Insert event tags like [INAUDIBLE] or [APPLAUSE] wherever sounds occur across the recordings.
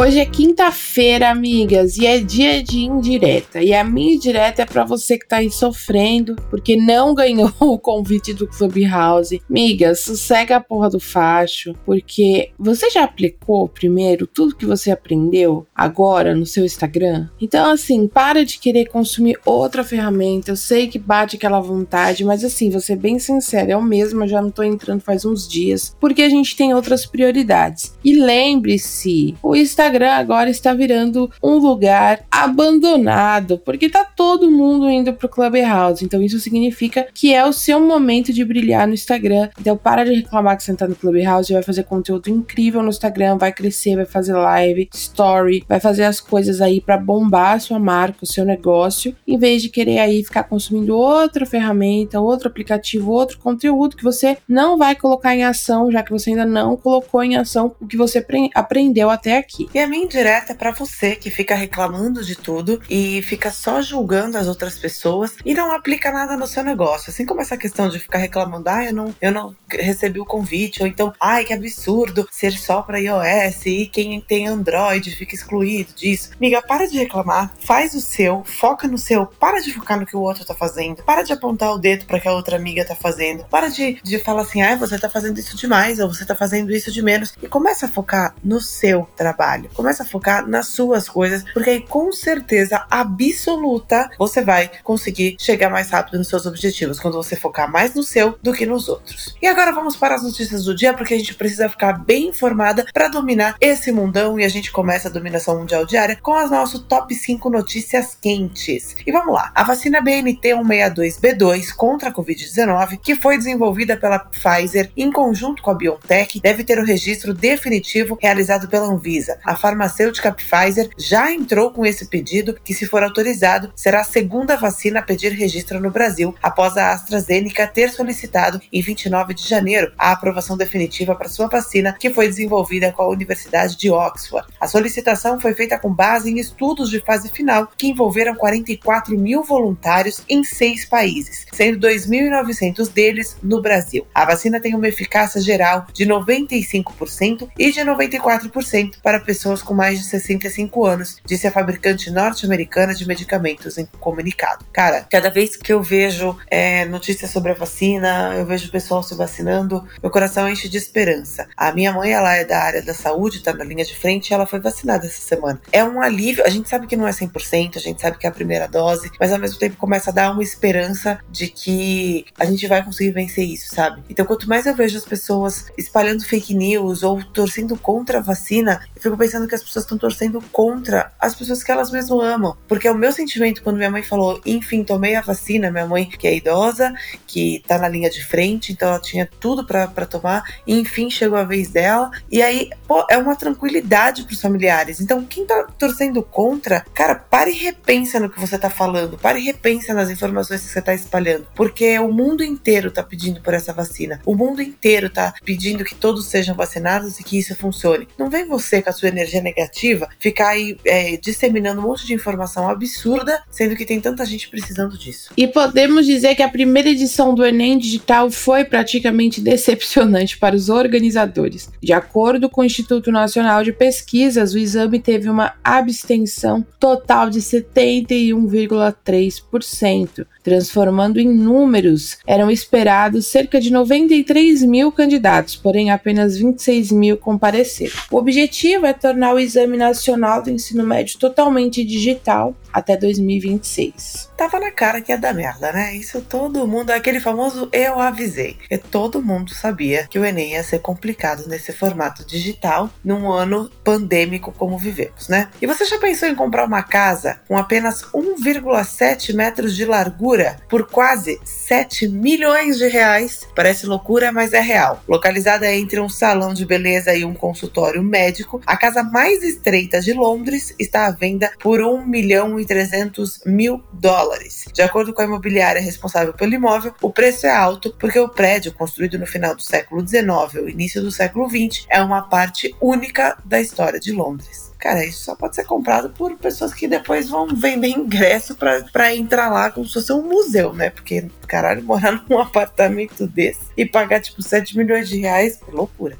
Hoje é quinta-feira, amigas, e é dia de indireta. E a minha indireta é para você que tá aí sofrendo porque não [LAUGHS] ganhou o convite do Clubhouse. Migas, sossega a porra do facho, porque você já aplicou primeiro tudo que você aprendeu agora no seu Instagram? Então, assim, para de querer consumir outra ferramenta. Eu sei que bate aquela vontade, mas assim, vou ser bem sincera, eu mesma já não tô entrando faz uns dias, porque a gente tem outras prioridades. E lembre-se, o Instagram Instagram agora está virando um lugar abandonado, porque tá todo mundo indo pro Clubhouse. Então isso significa que é o seu momento de brilhar no Instagram. Então para de reclamar que você tá no Clubhouse, vai fazer conteúdo incrível no Instagram, vai crescer, vai fazer live, story, vai fazer as coisas aí para bombar a sua marca, o seu negócio, em vez de querer aí ficar consumindo outra ferramenta, outro aplicativo, outro conteúdo que você não vai colocar em ação, já que você ainda não colocou em ação o que você aprendeu até aqui. E a minha indireta é para você que fica reclamando de tudo e fica só julgando as outras pessoas e não aplica nada no seu negócio. Assim como essa questão de ficar reclamando, ah, eu não, eu não recebi o convite, ou então, ai, que absurdo ser só para iOS e quem tem Android fica excluído disso. Amiga, para de reclamar, faz o seu, foca no seu, para de focar no que o outro tá fazendo, para de apontar o dedo para que a outra amiga tá fazendo, para de, de falar assim, ah, você tá fazendo isso demais, ou você tá fazendo isso de menos, e começa a focar no seu trabalho Começa a focar nas suas coisas, porque aí com certeza absoluta você vai conseguir chegar mais rápido nos seus objetivos quando você focar mais no seu do que nos outros. E agora vamos para as notícias do dia, porque a gente precisa ficar bem informada para dominar esse mundão e a gente começa a dominação mundial diária com as nossas top 5 notícias quentes. E vamos lá. A vacina BNT 162B2 contra a COVID-19, que foi desenvolvida pela Pfizer em conjunto com a BioNTech, deve ter o registro definitivo realizado pela Anvisa. A farmacêutica Pfizer já entrou com esse pedido, que, se for autorizado, será a segunda vacina a pedir registro no Brasil, após a AstraZeneca ter solicitado, em 29 de janeiro, a aprovação definitiva para sua vacina, que foi desenvolvida com a Universidade de Oxford. A solicitação foi feita com base em estudos de fase final que envolveram 44 mil voluntários em seis países, sendo 2.900 deles no Brasil. A vacina tem uma eficácia geral de 95% e de 94% para pessoas pessoas com mais de 65 anos, disse a fabricante norte-americana de medicamentos em comunicado. Cara, cada vez que eu vejo é, notícias sobre a vacina, eu vejo o pessoal se vacinando, meu coração enche de esperança. A minha mãe, ela é da área da saúde, tá na linha de frente, e ela foi vacinada essa semana. É um alívio, a gente sabe que não é 100%, a gente sabe que é a primeira dose, mas ao mesmo tempo começa a dar uma esperança de que a gente vai conseguir vencer isso, sabe? Então, quanto mais eu vejo as pessoas espalhando fake news ou torcendo contra a vacina, eu fico pensando que as pessoas estão torcendo contra as pessoas que elas mesmo amam. Porque é o meu sentimento quando minha mãe falou, enfim, tomei a vacina, minha mãe que é idosa, que tá na linha de frente, então ela tinha tudo para tomar, e enfim chegou a vez dela. E aí, pô, é uma tranquilidade pros familiares. Então, quem tá torcendo contra, cara, pare e repensa no que você tá falando, pare e repensa nas informações que você tá espalhando. Porque o mundo inteiro tá pedindo por essa vacina. O mundo inteiro tá pedindo que todos sejam vacinados e que isso funcione. Não vem você com a sua energia negativa, ficar aí é, disseminando um monte de informação absurda, sendo que tem tanta gente precisando disso. E podemos dizer que a primeira edição do Enem Digital foi praticamente decepcionante para os organizadores. De acordo com o Instituto Nacional de Pesquisas, o exame teve uma abstenção total de 71,3%, transformando em números. Eram esperados cerca de 93 mil candidatos, porém apenas 26 mil compareceram. O objetivo é tornar o Exame Nacional do Ensino Médio totalmente digital. Até 2026. Tava na cara que ia dar merda, né? Isso todo mundo, aquele famoso eu avisei. E todo mundo sabia que o Enem ia ser complicado nesse formato digital num ano pandêmico como vivemos, né? E você já pensou em comprar uma casa com apenas 1,7 metros de largura por quase 7 milhões de reais? Parece loucura, mas é real. Localizada entre um salão de beleza e um consultório médico, a casa mais estreita de Londres está à venda por 1 milhão e 300 mil dólares. De acordo com a imobiliária responsável pelo imóvel, o preço é alto porque o prédio, construído no final do século XIX ou início do século XX, é uma parte única da história de Londres. Cara, isso só pode ser comprado por pessoas que depois vão vender ingresso para entrar lá como se fosse um museu, né? Porque, caralho, morar num [LAUGHS] apartamento desse e pagar tipo 7 milhões de reais, é loucura.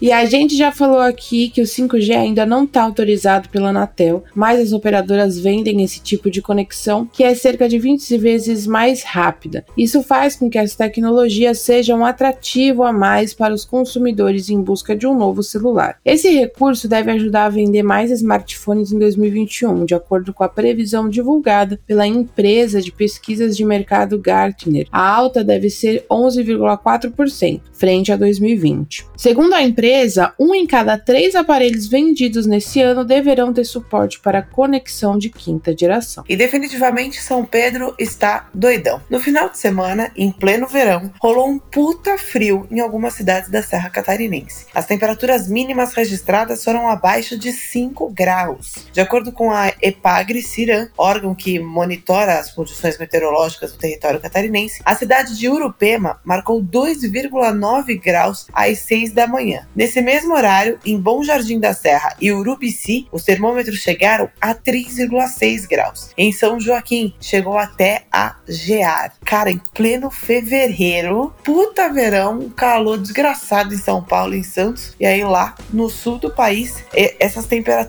E a gente já falou aqui que o 5G ainda não está autorizado pela Anatel, mas as operadoras vendem esse tipo de conexão que é cerca de 20 vezes mais rápida. Isso faz com que as tecnologias sejam um atrativo a mais para os consumidores em busca de um novo celular. Esse recurso deve ajudar a vender mais smartphones em 2021, de acordo com a previsão divulgada pela empresa de pesquisas de mercado Gartner. A alta deve ser 11,4% frente a 2020. Segundo a empresa, um em cada três aparelhos vendidos nesse ano deverão ter suporte para conexão de quinta geração. E definitivamente São Pedro está doidão. No final de semana, em pleno verão, rolou um puta frio em algumas cidades da Serra Catarinense. As temperaturas mínimas registradas foram abaixo de 5 graus. De acordo com a EPAGRE Ciran, órgão que monitora as condições meteorológicas do território catarinense, a cidade de Urupema marcou 2,9 graus às 6 da manhã. Nesse mesmo horário, em Bom Jardim da Serra e Urubici, os termômetros chegaram a 3,6 graus. Em São Joaquim, chegou até a gear. Cara, em pleno fevereiro, puta verão, calor desgraçado em São Paulo em Santos. E aí lá no sul do país, essas temperaturas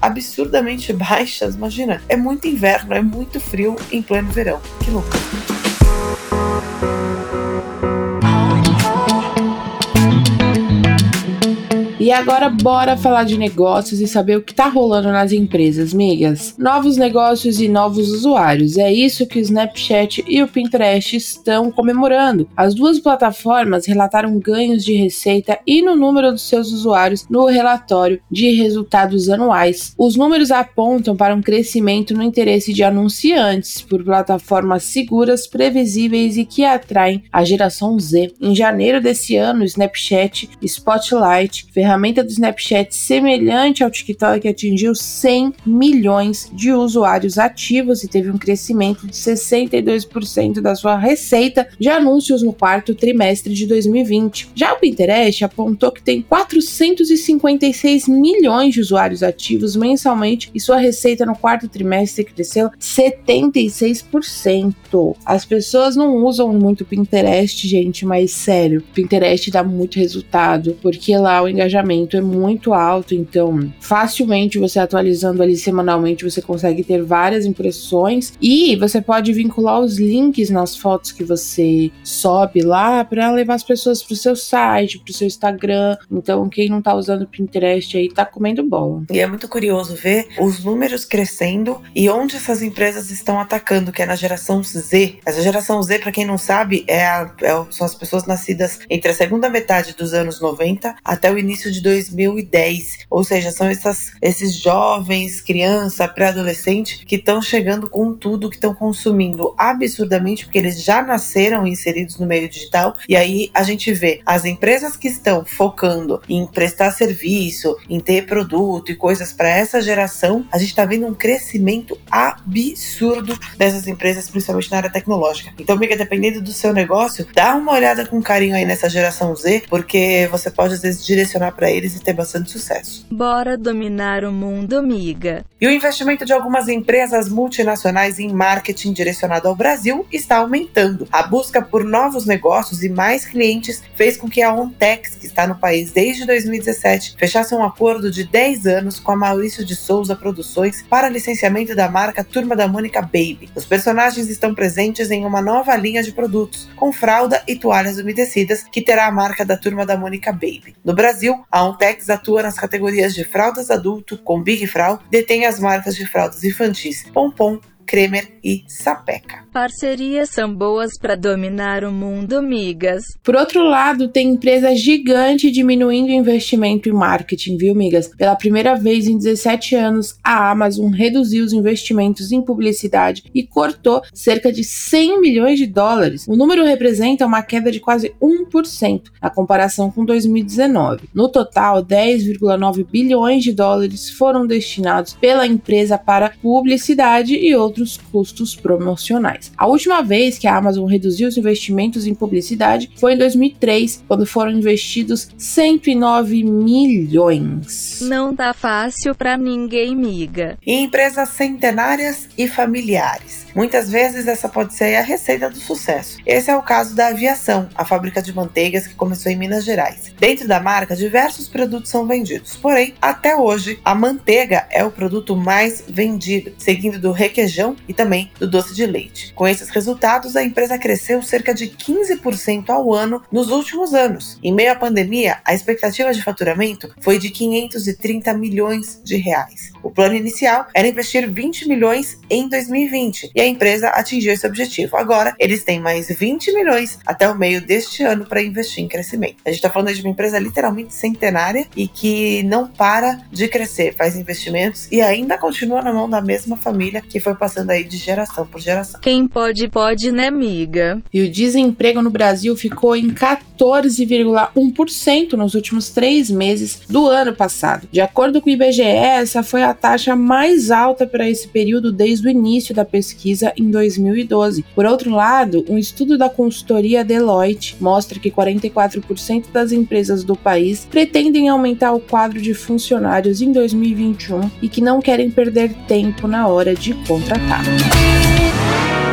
absurdamente [LAUGHS] baixas, imagina, é muito inverno, é muito frio em pleno verão. Que loucura. E agora bora falar de negócios e saber o que tá rolando nas empresas, migas. Novos negócios e novos usuários. É isso que o Snapchat e o Pinterest estão comemorando. As duas plataformas relataram ganhos de receita e no número dos seus usuários no relatório de resultados anuais. Os números apontam para um crescimento no interesse de anunciantes por plataformas seguras, previsíveis e que atraem a geração Z. Em janeiro desse ano, Snapchat Spotlight, ferramenta ferramenta do Snapchat semelhante ao TikTok atingiu 100 milhões de usuários ativos e teve um crescimento de 62% da sua receita de anúncios no quarto trimestre de 2020. Já o Pinterest apontou que tem 456 milhões de usuários ativos mensalmente e sua receita no quarto trimestre cresceu 76%. As pessoas não usam muito Pinterest, gente, mas sério, Pinterest dá muito resultado, porque lá o engajamento engajamento é muito alto, então facilmente você atualizando ali semanalmente você consegue ter várias impressões e você pode vincular os links nas fotos que você sobe lá para levar as pessoas para o seu site, para o seu Instagram. Então quem não tá usando o Pinterest aí tá comendo bola. E é muito curioso ver os números crescendo e onde essas empresas estão atacando, que é na geração Z. Essa geração Z, para quem não sabe, é, a, é são as pessoas nascidas entre a segunda metade dos anos 90 até o início de 2010. Ou seja, são essas, esses jovens, criança, pré-adolescente que estão chegando com tudo, que estão consumindo absurdamente, porque eles já nasceram inseridos no meio digital. E aí a gente vê as empresas que estão focando em prestar serviço, em ter produto e coisas para essa geração, a gente está vendo um crescimento absurdo dessas empresas, principalmente na área tecnológica. Então, amiga, dependendo do seu negócio, dá uma olhada com carinho aí nessa geração Z, porque você pode às vezes direcionar para eles e ter bastante sucesso. Bora dominar o mundo, amiga. E o investimento de algumas empresas multinacionais em marketing direcionado ao Brasil está aumentando. A busca por novos negócios e mais clientes fez com que a Ontex, que está no país desde 2017, fechasse um acordo de 10 anos com a Maurício de Souza Produções para licenciamento da marca Turma da Mônica Baby. Os personagens estão presentes em uma nova linha de produtos, com fralda e toalhas umedecidas, que terá a marca da Turma da Mônica Baby. No Brasil, A Ontex atua nas categorias de fraldas adulto com Big Frau, detém as marcas de fraldas infantis Pompom, Kremer e Sapeca. Parcerias são boas para dominar o mundo, migas. Por outro lado, tem empresa gigante diminuindo o investimento em marketing, viu, migas? Pela primeira vez em 17 anos, a Amazon reduziu os investimentos em publicidade e cortou cerca de 100 milhões de dólares. O número representa uma queda de quase 1% na comparação com 2019. No total, 10,9 bilhões de dólares foram destinados pela empresa para publicidade e outros custos promocionais. A última vez que a Amazon reduziu os investimentos em publicidade foi em 2003, quando foram investidos 109 milhões. Não tá fácil para ninguém, miga. E empresas centenárias e familiares. Muitas vezes essa pode ser a receita do sucesso. Esse é o caso da Aviação, a fábrica de manteigas que começou em Minas Gerais. Dentro da marca, diversos produtos são vendidos. Porém, até hoje, a manteiga é o produto mais vendido, seguindo do requeijão e também do doce de leite. Com esses resultados, a empresa cresceu cerca de 15% ao ano nos últimos anos. Em meio à pandemia, a expectativa de faturamento foi de 530 milhões de reais. O plano inicial era investir 20 milhões em 2020 e a empresa atingiu esse objetivo. Agora, eles têm mais 20 milhões até o meio deste ano para investir em crescimento. A gente está falando de uma empresa literalmente centenária e que não para de crescer, faz investimentos e ainda continua na mão da mesma família que foi passando aí de geração por geração. Quem pode, pode, né, miga? E o desemprego no Brasil ficou em 14,1% nos últimos três meses do ano passado. De acordo com o IBGE, essa foi a taxa mais alta para esse período desde o início da pesquisa em 2012. Por outro lado, um estudo da consultoria Deloitte mostra que 44% das empresas do país pretendem aumentar o quadro de funcionários em 2021 e que não querem perder tempo na hora de contratar. Então vamos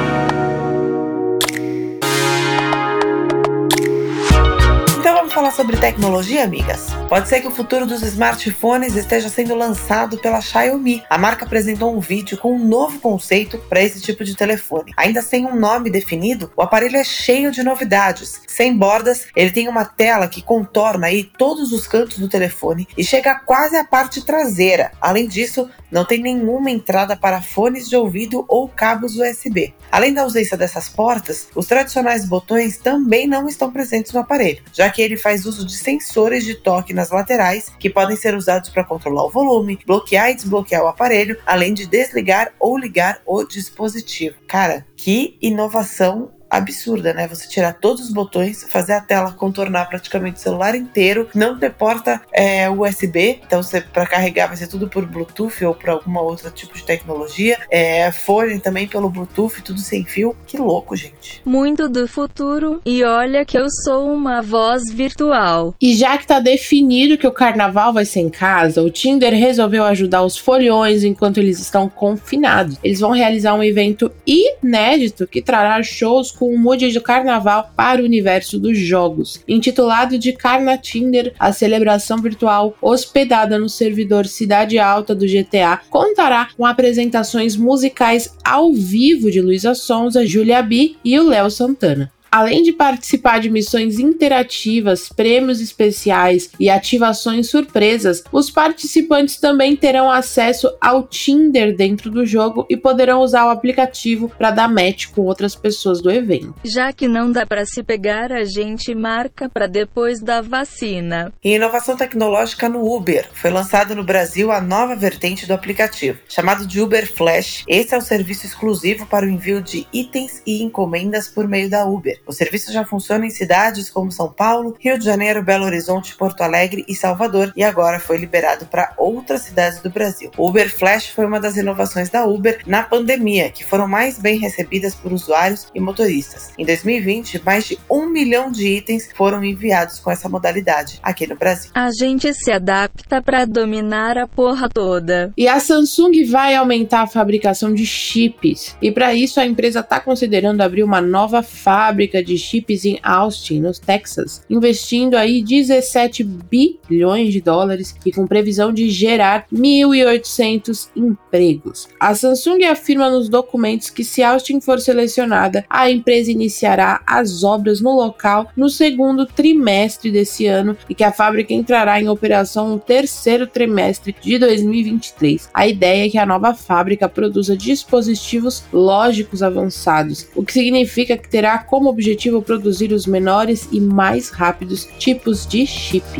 falar sobre tecnologia, amigas? Pode ser que o futuro dos smartphones esteja sendo lançado pela Xiaomi. A marca apresentou um vídeo com um novo conceito para esse tipo de telefone. Ainda sem um nome definido, o aparelho é cheio de novidades. Sem bordas, ele tem uma tela que contorna aí todos os cantos do telefone e chega quase à parte traseira. Além disso, não tem nenhuma entrada para fones de ouvido ou cabos USB. Além da ausência dessas portas, os tradicionais botões também não estão presentes no aparelho, já que ele faz uso de sensores de toque nas laterais que podem ser usados para controlar o volume, bloquear e desbloquear o aparelho, além de desligar ou ligar o dispositivo. Cara, que inovação absurda, né? Você tirar todos os botões, fazer a tela contornar praticamente o celular inteiro, não ter porta é, USB, então você para carregar vai ser tudo por Bluetooth ou por alguma outra tipo de tecnologia, é, fone também pelo Bluetooth, tudo sem fio. Que louco, gente. Muito do futuro. E olha que eu sou uma voz virtual. E já que tá definido que o carnaval vai ser em casa, o Tinder resolveu ajudar os folhões enquanto eles estão confinados. Eles vão realizar um evento inédito que trará shows com o mood de carnaval para o universo dos jogos. Intitulado de Carna Tinder, a celebração virtual hospedada no servidor Cidade Alta do GTA contará com apresentações musicais ao vivo de Luísa Sonza, Julia B e o Léo Santana. Além de participar de missões interativas, prêmios especiais e ativações surpresas, os participantes também terão acesso ao Tinder dentro do jogo e poderão usar o aplicativo para dar match com outras pessoas do evento. Já que não dá para se pegar, a gente marca para depois da vacina. E inovação tecnológica no Uber. Foi lançado no Brasil a nova vertente do aplicativo, chamado de Uber Flash. Esse é o serviço exclusivo para o envio de itens e encomendas por meio da Uber. O serviço já funciona em cidades como São Paulo, Rio de Janeiro, Belo Horizonte, Porto Alegre e Salvador e agora foi liberado para outras cidades do Brasil. O Uber Flash foi uma das inovações da Uber na pandemia, que foram mais bem recebidas por usuários e motoristas. Em 2020, mais de um milhão de itens foram enviados com essa modalidade aqui no Brasil. A gente se adapta para dominar a porra toda. E a Samsung vai aumentar a fabricação de chips. E para isso a empresa está considerando abrir uma nova fábrica fábrica de chips em Austin, no Texas, investindo aí 17 bilhões de dólares e com previsão de gerar 1.800 empregos. A Samsung afirma nos documentos que se Austin for selecionada, a empresa iniciará as obras no local no segundo trimestre desse ano e que a fábrica entrará em operação no terceiro trimestre de 2023. A ideia é que a nova fábrica produza dispositivos lógicos avançados, o que significa que terá como objetivo produzir os menores e mais rápidos tipos de chips.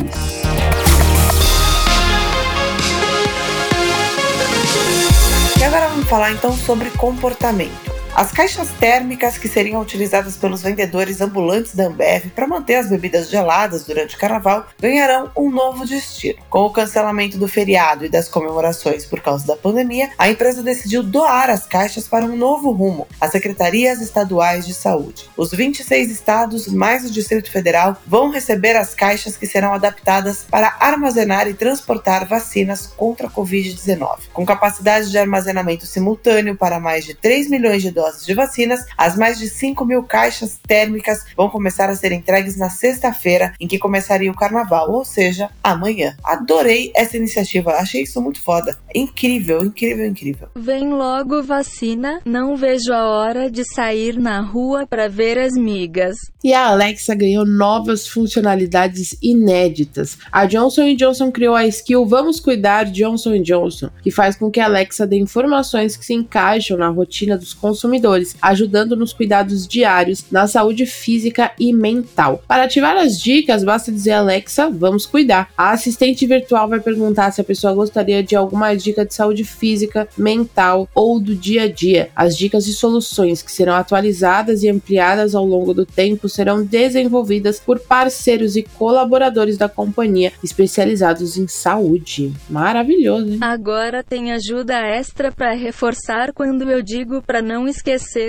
E agora vamos falar então sobre comportamento. As caixas térmicas que seriam utilizadas pelos vendedores ambulantes da Ambev para manter as bebidas geladas durante o carnaval ganharão um novo destino. Com o cancelamento do feriado e das comemorações por causa da pandemia, a empresa decidiu doar as caixas para um novo rumo, as secretarias estaduais de saúde. Os 26 estados, mais o Distrito Federal, vão receber as caixas que serão adaptadas para armazenar e transportar vacinas contra a Covid-19. Com capacidade de armazenamento simultâneo para mais de 3 milhões de doses de vacinas, as mais de 5 mil caixas térmicas vão começar a ser entregues na sexta-feira, em que começaria o carnaval, ou seja, amanhã. Adorei essa iniciativa, achei isso muito foda. Incrível, incrível, incrível. Vem logo vacina, não vejo a hora de sair na rua para ver as migas. E a Alexa ganhou novas funcionalidades inéditas. A Johnson Johnson criou a skill Vamos Cuidar Johnson Johnson, que faz com que a Alexa dê informações que se encaixam na rotina dos consumidores consumidores, ajudando nos cuidados diários na saúde física e mental. Para ativar as dicas, basta dizer Alexa, vamos cuidar. A assistente virtual vai perguntar se a pessoa gostaria de alguma dica de saúde física, mental ou do dia a dia. As dicas e soluções que serão atualizadas e ampliadas ao longo do tempo serão desenvolvidas por parceiros e colaboradores da companhia especializados em saúde. Maravilhoso, hein? Agora tem ajuda extra para reforçar quando eu digo para não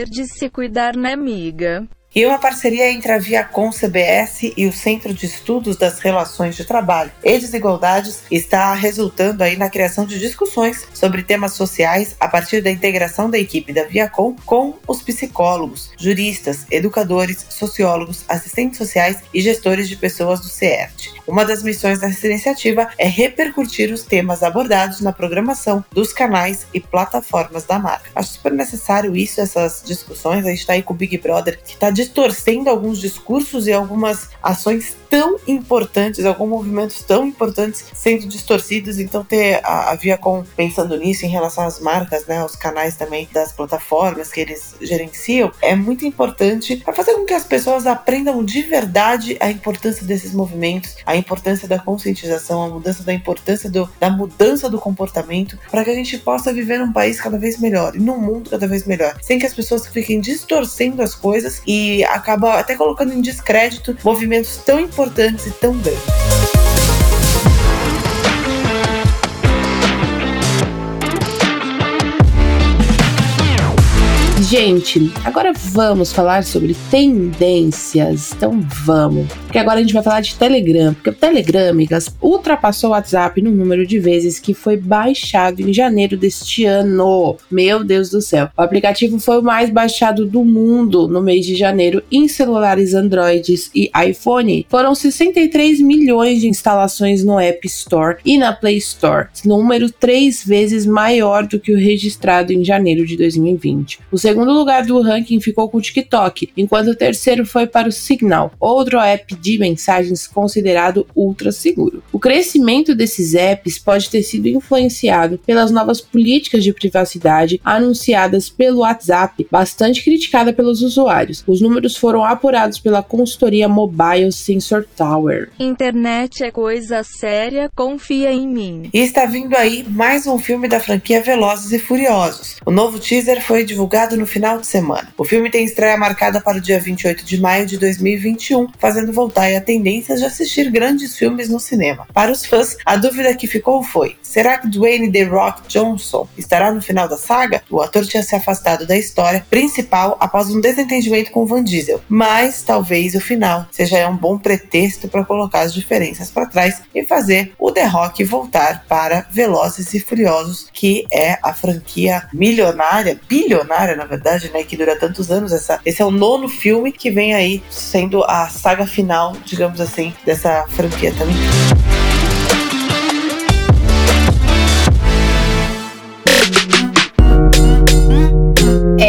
de se cuidar, né, amiga? E uma parceria entre a Viacom CBS e o Centro de Estudos das Relações de Trabalho e Desigualdades está resultando aí na criação de discussões sobre temas sociais a partir da integração da equipe da Viacom com os psicólogos, juristas, educadores, sociólogos, assistentes sociais e gestores de pessoas do CERT. Uma das missões dessa iniciativa é repercutir os temas abordados na programação dos canais e plataformas da marca. Acho super necessário isso, essas discussões. A gente está aí com o Big Brother que está distorcendo alguns discursos e algumas ações tão importantes, alguns movimentos tão importantes sendo distorcidos. Então, ter a, a Viacom pensando nisso em relação às marcas, né, aos canais também das plataformas que eles gerenciam, é muito importante para fazer com que as pessoas aprendam de verdade a importância desses movimentos, a importância da conscientização, a mudança da importância do, da mudança do comportamento, para que a gente possa viver num país cada vez melhor e num mundo cada vez melhor, sem que as pessoas fiquem distorcendo as coisas e acaba até colocando em descrédito movimentos tão importantes e tão grandes. Gente, agora vamos falar sobre tendências. Então vamos. Porque agora a gente vai falar de Telegram. Porque o Telegram, amigas, ultrapassou o WhatsApp no número de vezes que foi baixado em janeiro deste ano. Meu Deus do céu. O aplicativo foi o mais baixado do mundo no mês de janeiro em celulares Androids e iPhone. Foram 63 milhões de instalações no App Store e na Play Store, número três vezes maior do que o registrado em janeiro de 2020. O segundo segundo lugar do ranking ficou com o TikTok, enquanto o terceiro foi para o Signal, outro app de mensagens considerado ultra seguro. O crescimento desses apps pode ter sido influenciado pelas novas políticas de privacidade anunciadas pelo WhatsApp, bastante criticada pelos usuários. Os números foram apurados pela consultoria Mobile Sensor Tower. Internet é coisa séria, confia em mim. E está vindo aí mais um filme da franquia Velozes e Furiosos. O novo teaser foi divulgado no final de semana. O filme tem estreia marcada para o dia 28 de maio de 2021, fazendo voltar a tendência de assistir grandes filmes no cinema. Para os fãs, a dúvida que ficou foi: será que Dwayne The Rock Johnson estará no final da saga? O ator tinha se afastado da história principal após um desentendimento com Van Diesel, mas talvez o final seja um bom pretexto para colocar as diferenças para trás e fazer o The Rock voltar para Velozes e Furiosos, que é a franquia milionária, bilionária na verdade verdade, né? Que dura tantos anos. Essa, esse é o nono filme que vem aí sendo a saga final, digamos assim, dessa franquia também.